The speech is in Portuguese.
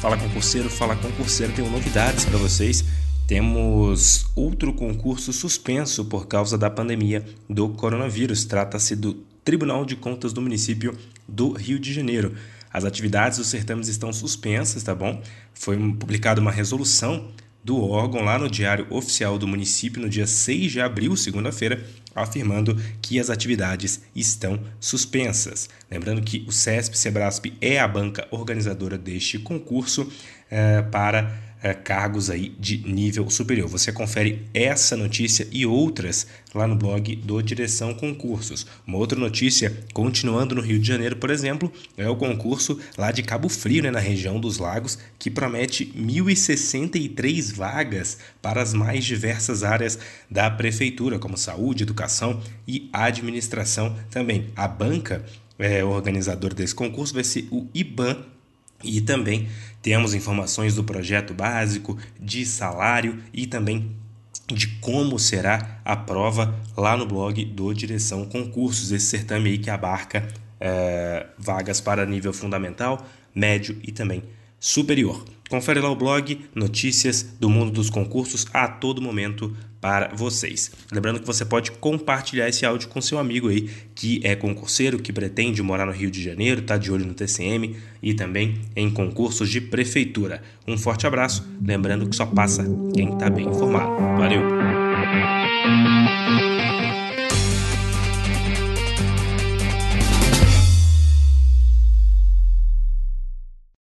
Fala concurseiro, fala concurseiro, tenho novidades para vocês. Temos outro concurso suspenso por causa da pandemia do coronavírus. Trata-se do Tribunal de Contas do município do Rio de Janeiro. As atividades dos certames estão suspensas, tá bom? Foi publicada uma resolução do órgão lá no Diário Oficial do município no dia 6 de abril, segunda-feira, afirmando que as atividades estão suspensas. Lembrando que o CESP Sebrasp é a banca organizadora deste concurso eh, para é, cargos aí de nível superior. Você confere essa notícia e outras lá no blog do Direção Concursos. Uma outra notícia, continuando no Rio de Janeiro, por exemplo, é o concurso lá de Cabo Frio, né, na região dos lagos, que promete 1.063 vagas para as mais diversas áreas da prefeitura, como saúde, educação e administração também. A banca é, organizadora desse concurso vai ser o IBAN e também temos informações do projeto básico, de salário e também de como será a prova lá no blog do Direção Concursos, esse certame aí que abarca é, vagas para nível fundamental, médio e também superior. Confere lá o blog, notícias do mundo dos concursos a todo momento para vocês. Lembrando que você pode compartilhar esse áudio com seu amigo aí que é concurseiro, que pretende morar no Rio de Janeiro, está de olho no TCM e também em concursos de prefeitura. Um forte abraço, lembrando que só passa quem está bem informado. Valeu!